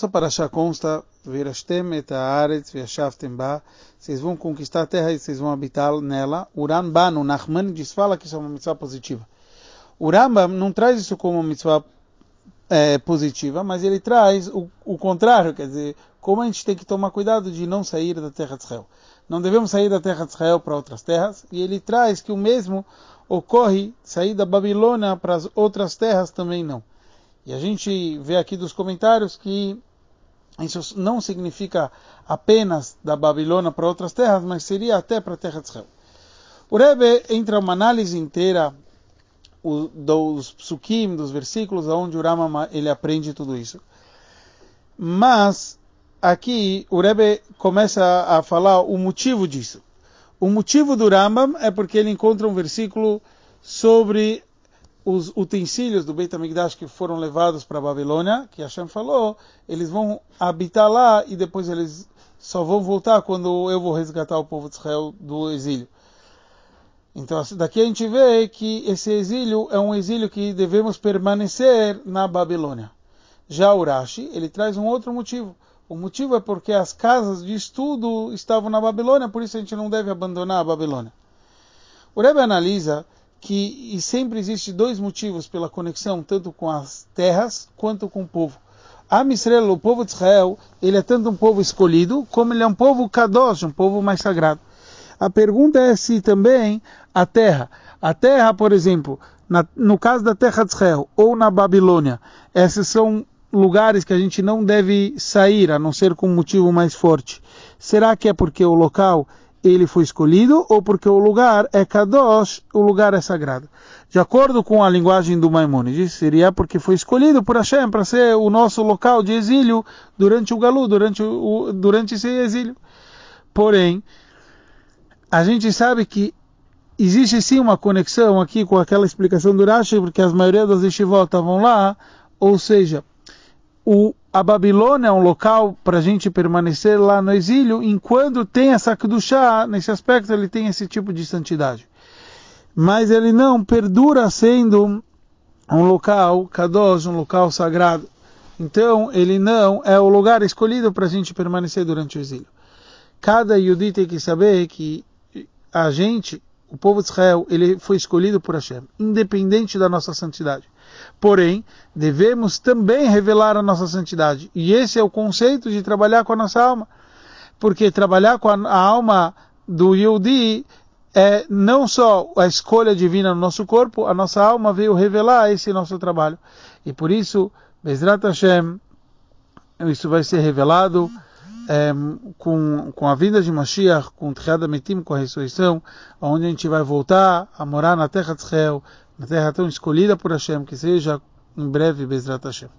Essa paraxá consta, vocês vão conquistar a terra e vocês vão habitar nela. Uran banu, Nachmanides fala que isso é uma mitzvah positiva. O Rambam não traz isso como uma mitzvah é, positiva, mas ele traz o, o, contrário, quer dizer, como a gente tem que tomar cuidado de não sair da terra de Israel. Não devemos sair da terra de Israel para outras terras, e ele traz que o mesmo ocorre sair da Babilônia para as outras terras também não. E a gente vê aqui dos comentários que isso não significa apenas da Babilônia para outras terras, mas seria até para a terra de Israel. O Rebbe entra uma análise inteira dos psukim, dos versículos, onde o Rama ele aprende tudo isso. Mas aqui o Rebbe começa a falar o motivo disso. O motivo do Rambam é porque ele encontra um versículo sobre os utensílios do Beit HaMikdash que foram levados para a Babilônia, que Hashem falou, eles vão habitar lá e depois eles só vão voltar quando eu vou resgatar o povo de Israel do exílio. Então daqui a gente vê que esse exílio é um exílio que devemos permanecer na Babilônia. Já Urashi, ele traz um outro motivo. O motivo é porque as casas de estudo estavam na Babilônia, por isso a gente não deve abandonar a Babilônia. O Rebbe analisa que e sempre existe dois motivos pela conexão, tanto com as terras quanto com o povo. A Israel, o povo de Israel, ele é tanto um povo escolhido, como ele é um povo kadosh, um povo mais sagrado. A pergunta é se também a terra, a terra, por exemplo, na, no caso da terra de Israel ou na Babilônia, esses são lugares que a gente não deve sair, a não ser com um motivo mais forte. Será que é porque o local ele foi escolhido ou porque o lugar é Kadosh, o lugar é sagrado. De acordo com a linguagem do Maimonides, seria porque foi escolhido por Hashem para ser o nosso local de exílio durante o Galu, durante, o, durante esse exílio. Porém, a gente sabe que existe sim uma conexão aqui com aquela explicação do Rashi, porque as maioria das yeshivot estavam lá, ou seja, o, a Babilônia é um local para a gente permanecer lá no exílio, enquanto tem essa Kedushá, nesse aspecto ele tem esse tipo de santidade. Mas ele não perdura sendo um local kadosh, um local sagrado. Então, ele não é o lugar escolhido para a gente permanecer durante o exílio. Cada Yudi tem que saber que a gente, o povo de Israel, ele foi escolhido por Hashem, independente da nossa santidade. Porém, devemos também revelar a nossa santidade. E esse é o conceito de trabalhar com a nossa alma. Porque trabalhar com a, alma do Yehudi é não só a escolha divina no nosso corpo, a nossa alma veio revelar esse nosso trabalho. E por isso, Bezrat Hashem, isso vai ser revelado é, com, com a vinda de Mashiach, com Tchiad Metim, com a ressurreição, onde a gente vai voltar a morar na terra de Israel, na terra tão escolhida por Hashem, que seja em breve Bezrat Hashem.